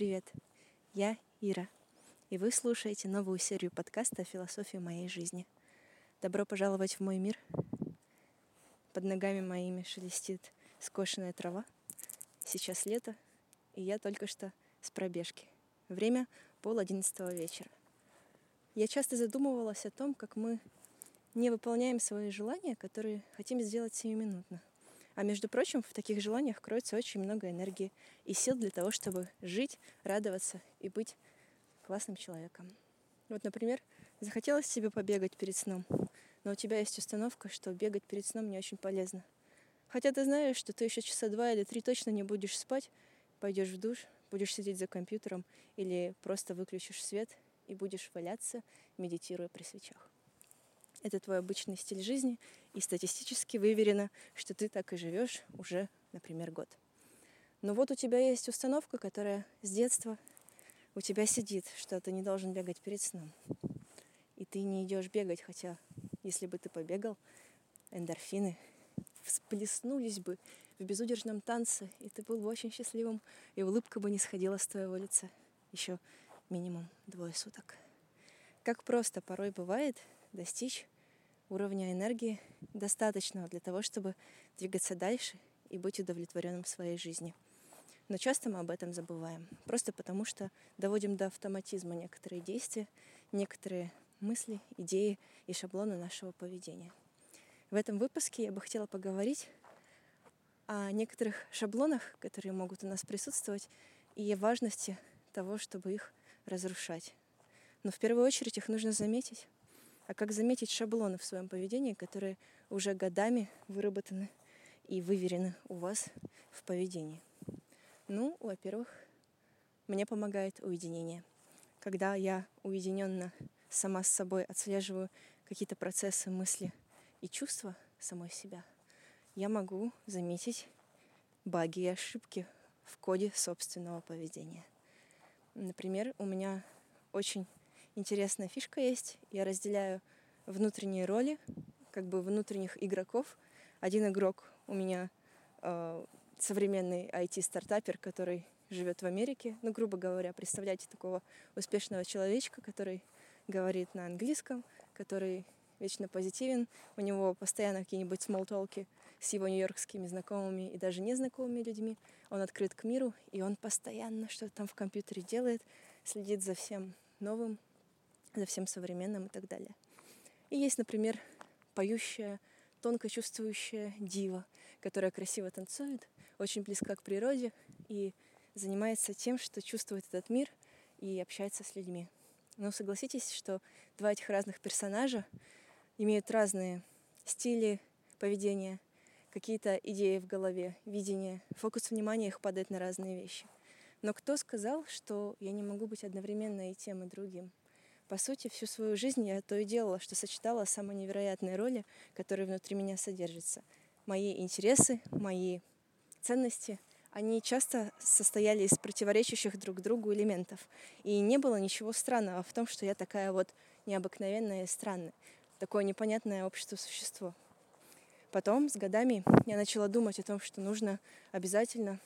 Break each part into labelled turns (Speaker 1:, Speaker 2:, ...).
Speaker 1: Привет, я Ира, и вы слушаете новую серию подкаста о философии моей жизни. Добро пожаловать в мой мир. Под ногами моими шелестит скошенная трава. Сейчас лето, и я только что с пробежки. Время пол одиннадцатого вечера. Я часто задумывалась о том, как мы не выполняем свои желания, которые хотим сделать сиюминутно. А между прочим, в таких желаниях кроется очень много энергии и сил для того, чтобы жить, радоваться и быть классным человеком. Вот, например, захотелось себе побегать перед сном, но у тебя есть установка, что бегать перед сном не очень полезно. Хотя ты знаешь, что ты еще часа два или три точно не будешь спать, пойдешь в душ, будешь сидеть за компьютером или просто выключишь свет и будешь валяться, медитируя при свечах. Это твой обычный стиль жизни, и статистически выверено, что ты так и живешь уже, например, год. Но вот у тебя есть установка, которая с детства у тебя сидит, что ты не должен бегать перед сном. И ты не идешь бегать, хотя если бы ты побегал, эндорфины всплеснулись бы в безудержном танце, и ты был бы очень счастливым, и улыбка бы не сходила с твоего лица еще минимум двое суток. Как просто порой бывает достичь уровня энергии достаточного для того, чтобы двигаться дальше и быть удовлетворенным в своей жизни. Но часто мы об этом забываем, просто потому что доводим до автоматизма некоторые действия, некоторые мысли, идеи и шаблоны нашего поведения. В этом выпуске я бы хотела поговорить о некоторых шаблонах, которые могут у нас присутствовать, и важности того, чтобы их разрушать. Но в первую очередь их нужно заметить. А как заметить шаблоны в своем поведении, которые уже годами выработаны и выверены у вас в поведении? Ну, во-первых, мне помогает уединение. Когда я уединенно сама с собой отслеживаю какие-то процессы, мысли и чувства самой себя, я могу заметить баги и ошибки в коде собственного поведения. Например, у меня очень интересная фишка есть. Я разделяю внутренние роли, как бы внутренних игроков. Один игрок у меня э, современный IT-стартапер, который живет в Америке. Ну, грубо говоря, представляете такого успешного человечка, который говорит на английском, который вечно позитивен. У него постоянно какие-нибудь смолтолки с его нью-йоркскими знакомыми и даже незнакомыми людьми. Он открыт к миру, и он постоянно что-то там в компьютере делает, следит за всем новым, за всем современным и так далее. И есть, например, поющая, тонко чувствующая дива, которая красиво танцует, очень близка к природе и занимается тем, что чувствует этот мир и общается с людьми. Но согласитесь, что два этих разных персонажа имеют разные стили поведения, какие-то идеи в голове, видение, фокус внимания их падает на разные вещи. Но кто сказал, что я не могу быть одновременно и тем, и другим? По сути, всю свою жизнь я то и делала, что сочетала самые невероятные роли, которые внутри меня содержатся. Мои интересы, мои ценности, они часто состояли из противоречащих друг другу элементов. И не было ничего странного в том, что я такая вот необыкновенная и странная, такое непонятное общество существо. Потом, с годами, я начала думать о том, что нужно обязательно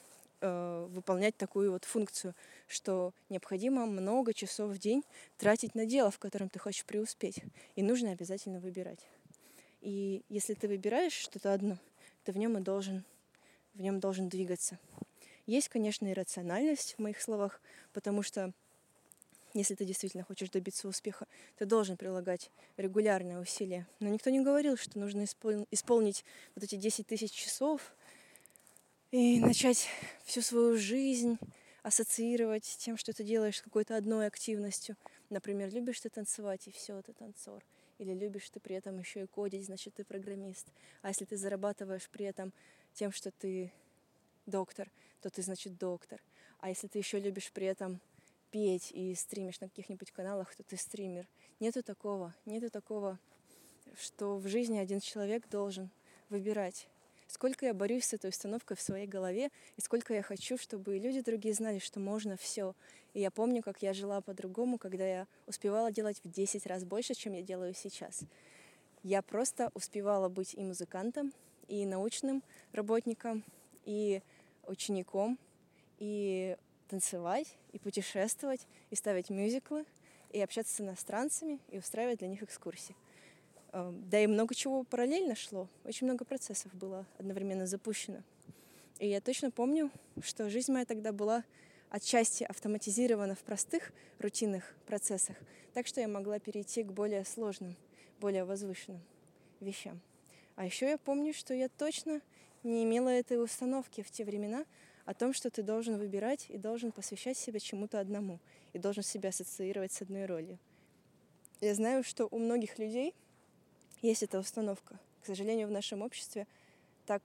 Speaker 1: э, выполнять такую вот функцию, что необходимо много часов в день тратить на дело, в котором ты хочешь преуспеть. И нужно обязательно выбирать. И если ты выбираешь что-то одно, ты в нем и должен, в нем должен двигаться. Есть, конечно, и рациональность в моих словах, потому что если ты действительно хочешь добиться успеха, ты должен прилагать регулярные усилия. Но никто не говорил, что нужно исполнить вот эти 10 тысяч часов и начать всю свою жизнь ассоциировать тем, что ты делаешь с какой-то одной активностью. Например, любишь ты танцевать, и все, ты танцор. Или любишь ты при этом еще и кодить, значит, ты программист. А если ты зарабатываешь при этом тем, что ты доктор, то ты, значит, доктор. А если ты еще любишь при этом петь и стримишь на каких-нибудь каналах, то ты стример. Нету такого, нету такого, что в жизни один человек должен выбирать сколько я борюсь с этой установкой в своей голове, и сколько я хочу, чтобы люди другие знали, что можно все. И я помню, как я жила по-другому, когда я успевала делать в 10 раз больше, чем я делаю сейчас. Я просто успевала быть и музыкантом, и научным работником, и учеником, и танцевать, и путешествовать, и ставить мюзиклы, и общаться с иностранцами, и устраивать для них экскурсии. Да и много чего параллельно шло. Очень много процессов было одновременно запущено. И я точно помню, что жизнь моя тогда была отчасти автоматизирована в простых рутинных процессах, так что я могла перейти к более сложным, более возвышенным вещам. А еще я помню, что я точно не имела этой установки в те времена о том, что ты должен выбирать и должен посвящать себя чему-то одному, и должен себя ассоциировать с одной ролью. Я знаю, что у многих людей есть эта установка. К сожалению, в нашем обществе так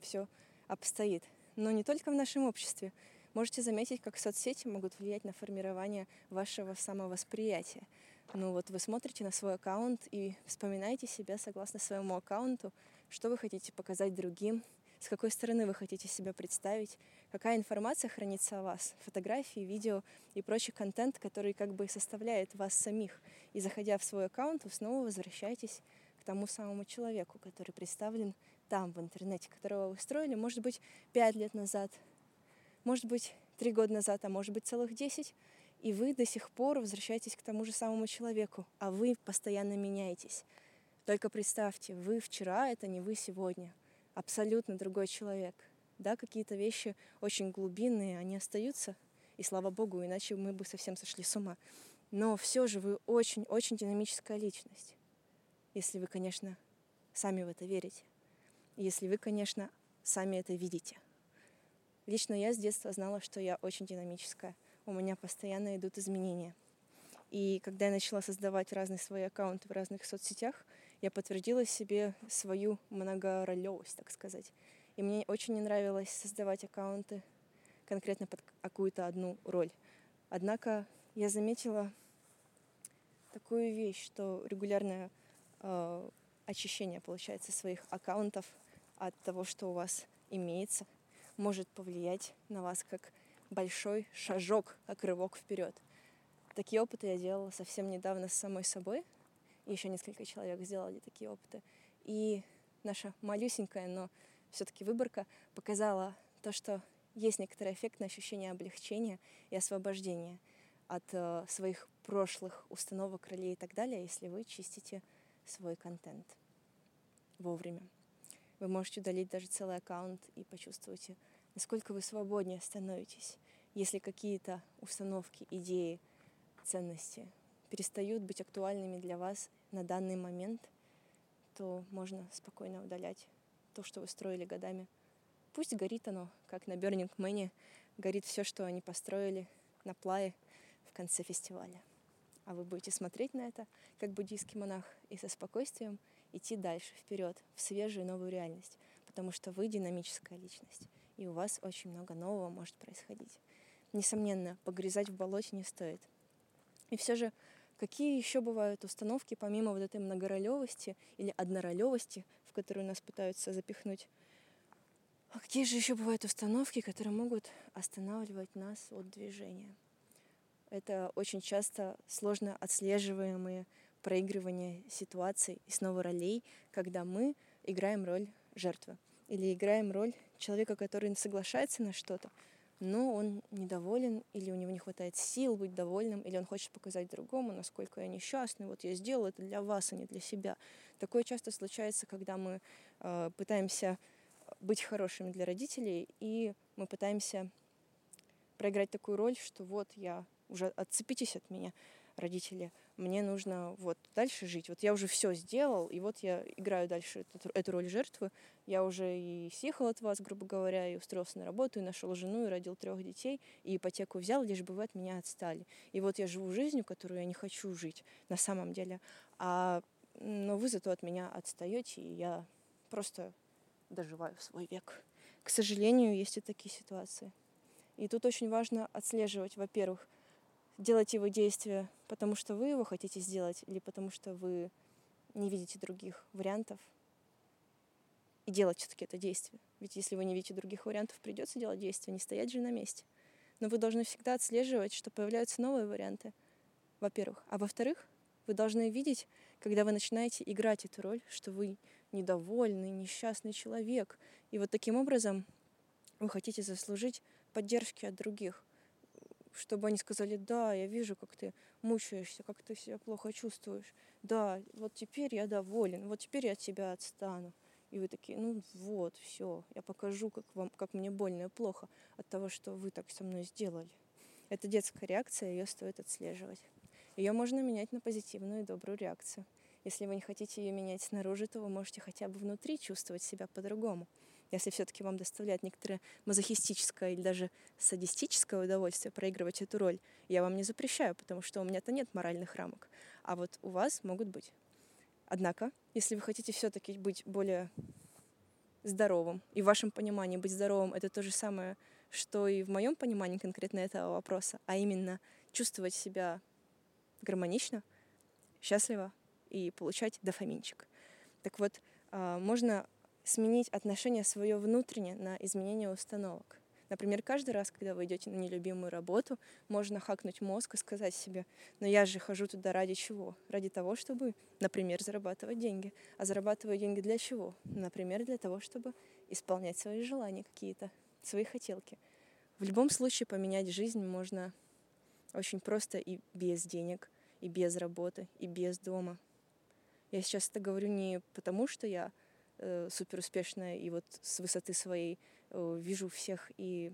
Speaker 1: все обстоит. Но не только в нашем обществе. Можете заметить, как соцсети могут влиять на формирование вашего самовосприятия. Ну вот вы смотрите на свой аккаунт и вспоминаете себя согласно своему аккаунту, что вы хотите показать другим, с какой стороны вы хотите себя представить, какая информация хранится о вас, фотографии, видео и прочий контент, который как бы составляет вас самих. И заходя в свой аккаунт, вы снова возвращаетесь к тому самому человеку, который представлен там, в интернете, которого вы устроили, может быть, пять лет назад, может быть, три года назад, а может быть, целых десять, и вы до сих пор возвращаетесь к тому же самому человеку, а вы постоянно меняетесь. Только представьте, вы вчера — это не вы сегодня — абсолютно другой человек. Да, какие-то вещи очень глубинные, они остаются, и слава богу, иначе мы бы совсем сошли с ума. Но все же вы очень-очень динамическая личность, если вы, конечно, сами в это верите. Если вы, конечно, сами это видите. Лично я с детства знала, что я очень динамическая. У меня постоянно идут изменения. И когда я начала создавать разные свои аккаунты в разных соцсетях, я подтвердила себе свою многоролевость, так сказать. И мне очень не нравилось создавать аккаунты конкретно под какую-то одну роль. Однако я заметила такую вещь, что регулярное э, очищение, получается, своих аккаунтов от того, что у вас имеется, может повлиять на вас как большой шажок, как рывок вперед. Такие опыты я делала совсем недавно с самой собой, и еще несколько человек сделали такие опыты. И наша малюсенькая, но все-таки выборка показала то, что есть некоторое эффектное ощущение облегчения и освобождения от э, своих прошлых установок, ролей и так далее, если вы чистите свой контент вовремя. Вы можете удалить даже целый аккаунт и почувствуете, насколько вы свободнее становитесь, если какие-то установки, идеи, ценности перестают быть актуальными для вас на данный момент, то можно спокойно удалять то, что вы строили годами. Пусть горит оно, как на Burning Man горит все, что они построили на плае в конце фестиваля. А вы будете смотреть на это, как буддийский монах, и со спокойствием идти дальше, вперед, в свежую новую реальность, потому что вы динамическая личность, и у вас очень много нового может происходить. Несомненно, погрязать в болоте не стоит. И все же Какие еще бывают установки, помимо вот этой многоролевости или одноролевости, в которую нас пытаются запихнуть? А какие же еще бывают установки, которые могут останавливать нас от движения? Это очень часто сложно отслеживаемые проигрывания ситуаций и снова ролей, когда мы играем роль жертвы или играем роль человека, который соглашается на что-то, но он недоволен, или у него не хватает сил быть довольным, или он хочет показать другому, насколько я несчастный, вот я сделал это для вас, а не для себя. Такое часто случается, когда мы э, пытаемся быть хорошими для родителей, и мы пытаемся проиграть такую роль, что вот я уже отцепитесь от меня родители, мне нужно вот дальше жить. Вот я уже все сделал, и вот я играю дальше эту, эту роль жертвы. Я уже и съехал от вас, грубо говоря, и устроился на работу, и нашел жену, и родил трех детей, и ипотеку взял, лишь бы вы от меня отстали. И вот я живу жизнью, которую я не хочу жить на самом деле. А, но вы зато от меня отстаете, и я просто доживаю свой век. К сожалению, есть и такие ситуации. И тут очень важно отслеживать, во-первых, делать его действия, потому что вы его хотите сделать, или потому что вы не видите других вариантов, и делать все-таки это действие. Ведь если вы не видите других вариантов, придется делать действие, не стоять же на месте. Но вы должны всегда отслеживать, что появляются новые варианты, во-первых. А во-вторых, вы должны видеть, когда вы начинаете играть эту роль, что вы недовольный, несчастный человек. И вот таким образом вы хотите заслужить поддержки от других, чтобы они сказали, да, я вижу, как ты мучаешься, как ты себя плохо чувствуешь. Да, вот теперь я доволен, вот теперь я от тебя отстану. И вы такие, ну вот, все, я покажу, как, вам, как мне больно и плохо от того, что вы так со мной сделали. Это детская реакция, ее стоит отслеживать. Ее можно менять на позитивную и добрую реакцию. Если вы не хотите ее менять снаружи, то вы можете хотя бы внутри чувствовать себя по-другому. Если все-таки вам доставляет некоторое мазохистическое или даже садистическое удовольствие проигрывать эту роль, я вам не запрещаю, потому что у меня-то нет моральных рамок. А вот у вас могут быть. Однако, если вы хотите все-таки быть более здоровым, и в вашем понимании быть здоровым это то же самое, что и в моем понимании конкретно этого вопроса, а именно чувствовать себя гармонично, счастливо и получать дофаминчик. Так вот, а, можно сменить отношение свое внутреннее на изменение установок. Например, каждый раз, когда вы идете на нелюбимую работу, можно хакнуть мозг и сказать себе, но я же хожу туда ради чего? Ради того, чтобы, например, зарабатывать деньги. А зарабатываю деньги для чего? Например, для того, чтобы исполнять свои желания какие-то, свои хотелки. В любом случае поменять жизнь можно очень просто и без денег, и без работы, и без дома. Я сейчас это говорю не потому, что я э, супер успешная и вот с высоты своей Э, вижу всех и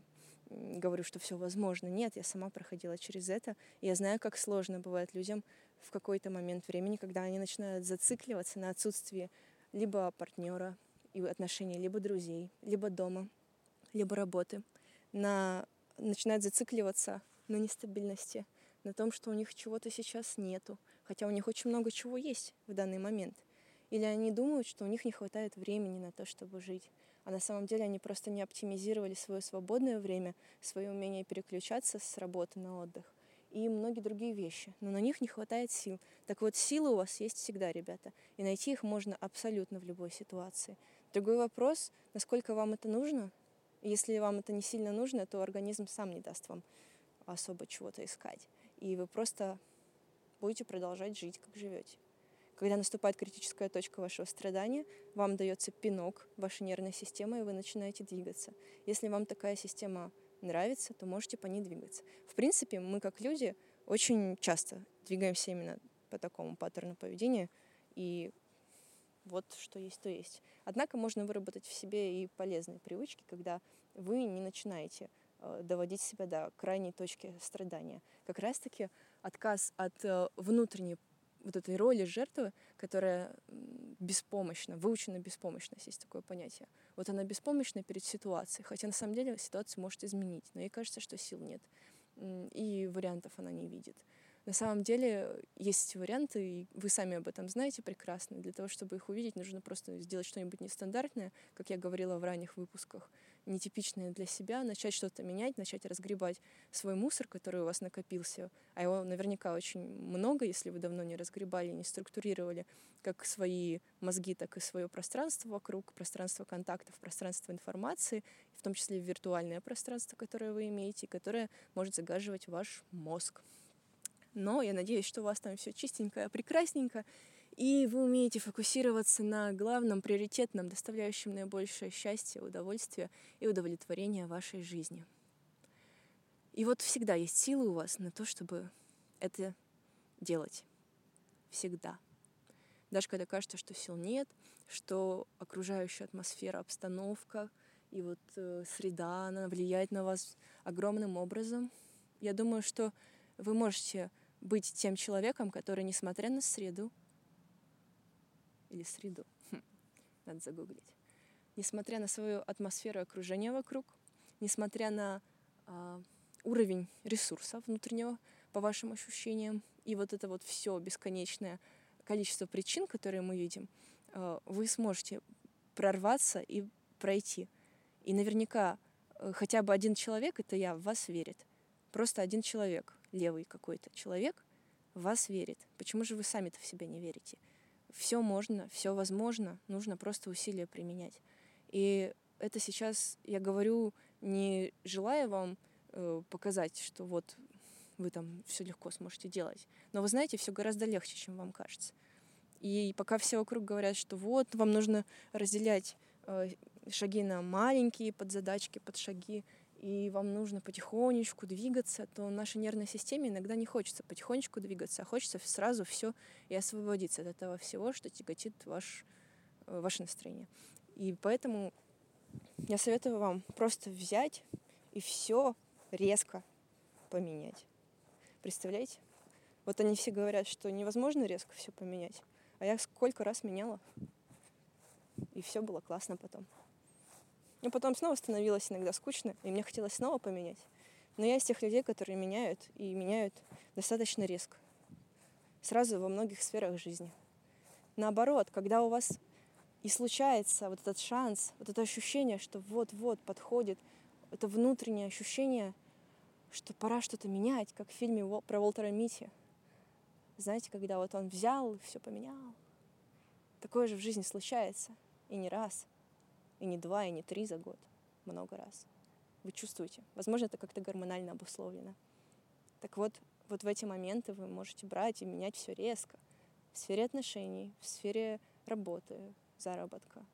Speaker 1: говорю, что все возможно. Нет, я сама проходила через это. Я знаю, как сложно бывает людям в какой-то момент времени, когда они начинают зацикливаться на отсутствии либо партнера и отношений, либо друзей, либо дома, либо работы, на начинают зацикливаться на нестабильности, на том, что у них чего-то сейчас нету, хотя у них очень много чего есть в данный момент. Или они думают, что у них не хватает времени на то, чтобы жить а на самом деле они просто не оптимизировали свое свободное время, свое умение переключаться с работы на отдых и многие другие вещи, но на них не хватает сил. Так вот, силы у вас есть всегда, ребята, и найти их можно абсолютно в любой ситуации. Другой вопрос, насколько вам это нужно. Если вам это не сильно нужно, то организм сам не даст вам особо чего-то искать. И вы просто будете продолжать жить, как живете. Когда наступает критическая точка вашего страдания, вам дается пинок вашей нервной системы, и вы начинаете двигаться. Если вам такая система нравится, то можете по ней двигаться. В принципе, мы как люди очень часто двигаемся именно по такому паттерну поведения, и вот что есть, то есть. Однако можно выработать в себе и полезные привычки, когда вы не начинаете э, доводить себя до крайней точки страдания. Как раз-таки отказ от э, внутренней вот этой роли жертвы, которая беспомощна, выучена беспомощность, есть такое понятие. Вот она беспомощна перед ситуацией, хотя на самом деле ситуацию может изменить, но ей кажется, что сил нет, и вариантов она не видит. На самом деле есть варианты, и вы сами об этом знаете прекрасно. Для того, чтобы их увидеть, нужно просто сделать что-нибудь нестандартное, как я говорила в ранних выпусках, нетипичное для себя, начать что-то менять, начать разгребать свой мусор, который у вас накопился, а его наверняка очень много, если вы давно не разгребали, не структурировали как свои мозги, так и свое пространство вокруг, пространство контактов, пространство информации, в том числе виртуальное пространство, которое вы имеете, которое может загаживать ваш мозг. Но я надеюсь, что у вас там все чистенько, прекрасненько, и вы умеете фокусироваться на главном, приоритетном, доставляющем наибольшее счастье, удовольствие и удовлетворение вашей жизни. И вот всегда есть силы у вас на то, чтобы это делать. Всегда. Даже когда кажется, что сил нет, что окружающая атмосфера, обстановка и вот э, среда, она влияет на вас огромным образом. Я думаю, что вы можете быть тем человеком, который, несмотря на среду, или среду. Хм, надо загуглить. Несмотря на свою атмосферу окружения вокруг, несмотря на э, уровень ресурса внутреннего, по вашим ощущениям, и вот это вот все бесконечное количество причин, которые мы видим, э, вы сможете прорваться и пройти. И наверняка э, хотя бы один человек, это я, в вас верит. Просто один человек, левый какой-то человек, в вас верит. Почему же вы сами-то в себя не верите? Все можно, все возможно, нужно просто усилия применять. И это сейчас я говорю, не желая вам э, показать, что вот вы там все легко сможете делать. Но вы знаете, все гораздо легче, чем вам кажется. И пока все вокруг говорят, что вот вам нужно разделять э, шаги на маленькие подзадачки, под шаги, и вам нужно потихонечку двигаться, то нашей нервной системе иногда не хочется потихонечку двигаться, а хочется сразу все и освободиться от этого всего, что тяготит ваш, э, ваше настроение. И поэтому я советую вам просто взять и все резко поменять. Представляете? Вот они все говорят, что невозможно резко все поменять. А я сколько раз меняла. И все было классно потом. Но потом снова становилось иногда скучно, и мне хотелось снова поменять. Но я из тех людей, которые меняют, и меняют достаточно резко. Сразу во многих сферах жизни. Наоборот, когда у вас и случается вот этот шанс, вот это ощущение, что вот-вот подходит, это внутреннее ощущение, что пора что-то менять, как в фильме про Уолтера Мити. Знаете, когда вот он взял и все поменял. Такое же в жизни случается. И не раз. И не два, и не три за год. Много раз. Вы чувствуете. Возможно, это как-то гормонально обусловлено. Так вот, вот в эти моменты вы можете брать и менять все резко. В сфере отношений, в сфере работы, заработка,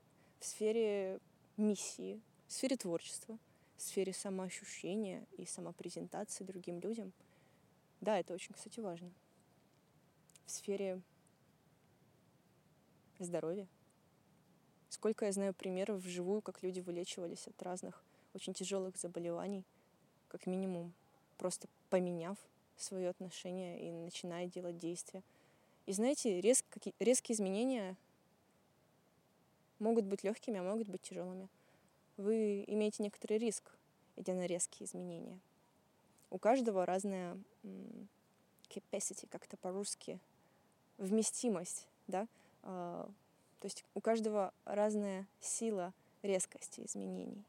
Speaker 1: в сфере миссии, в сфере творчества, в сфере самоощущения и самопрезентации другим людям. Да, это очень, кстати, важно. В сфере здоровья. Сколько я знаю примеров вживую, как люди вылечивались от разных очень тяжелых заболеваний, как минимум, просто поменяв свое отношение и начиная делать действия. И знаете, резк, резкие изменения могут быть легкими, а могут быть тяжелыми. Вы имеете некоторый риск, идя на резкие изменения. У каждого разная capacity, как-то по-русски, вместимость, да, а, то есть у каждого разная сила резкости изменений.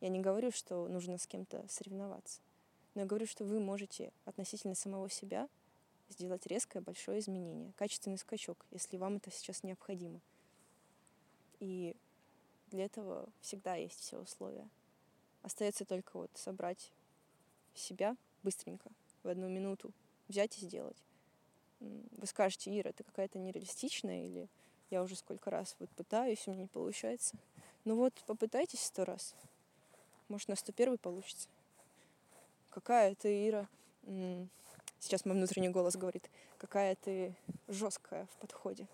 Speaker 1: Я не говорю, что нужно с кем-то соревноваться, но я говорю, что вы можете относительно самого себя сделать резкое большое изменение, качественный скачок, если вам это сейчас необходимо. И для этого всегда есть все условия. Остается только вот собрать себя быстренько, в одну минуту, взять и сделать. Вы скажете, Ира, это какая-то нереалистичная или я уже сколько раз вот пытаюсь, у меня не получается. Ну вот, попытайтесь сто раз. Может, на сто первый получится. Какая ты, Ира, сейчас мой внутренний голос говорит, какая ты жесткая в подходе.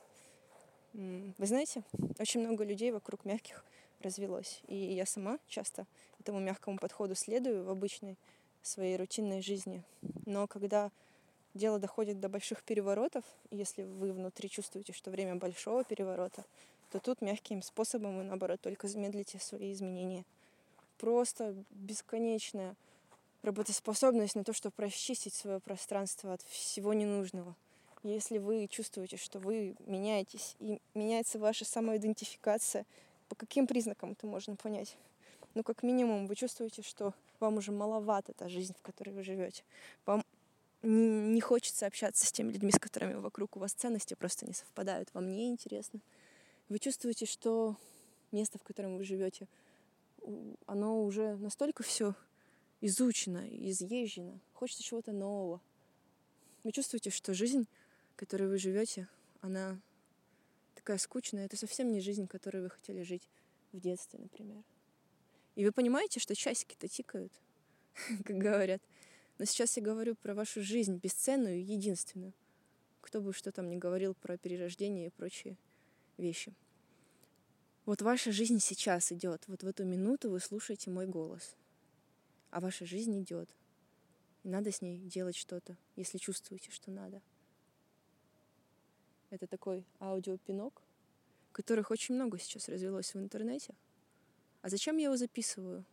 Speaker 1: Вы знаете, очень много людей вокруг мягких развелось. И я сама часто этому мягкому подходу следую в обычной своей рутинной жизни. Но когда дело доходит до больших переворотов, если вы внутри чувствуете, что время большого переворота, то тут мягким способом вы, наоборот, только замедлите свои изменения. Просто бесконечная работоспособность на то, чтобы расчистить свое пространство от всего ненужного. Если вы чувствуете, что вы меняетесь, и меняется ваша самоидентификация, по каким признакам это можно понять? Ну, как минимум, вы чувствуете, что вам уже маловато та жизнь, в которой вы живете. Вам не хочется общаться с теми людьми, с которыми вокруг у вас ценности просто не совпадают. Вам не интересно. Вы чувствуете, что место, в котором вы живете, оно уже настолько все изучено, изъезжено. Хочется чего-то нового. Вы чувствуете, что жизнь которой вы живете, она такая скучная. Это совсем не жизнь, которой вы хотели жить в детстве, например. И вы понимаете, что часики-то тикают, как говорят. Но сейчас я говорю про вашу жизнь, бесценную единственную. Кто бы что там ни говорил про перерождение и прочие вещи. Вот ваша жизнь сейчас идет. Вот в эту минуту вы слушаете мой голос. А ваша жизнь идет. И надо с ней делать что-то, если чувствуете, что надо. Это такой аудиопинок, которых очень много сейчас развелось в интернете. А зачем я его записываю?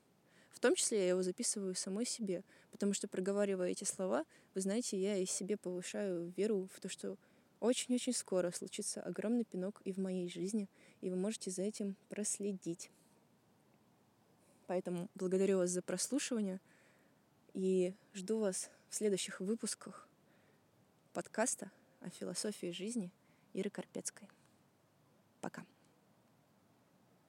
Speaker 1: В том числе я его записываю самой себе, потому что, проговаривая эти слова, вы знаете, я и себе повышаю веру в то, что очень-очень скоро случится огромный пинок и в моей жизни, и вы можете за этим проследить. Поэтому благодарю вас за прослушивание и жду вас в следующих выпусках подкаста о философии жизни – Иры Карпецкой. Пока.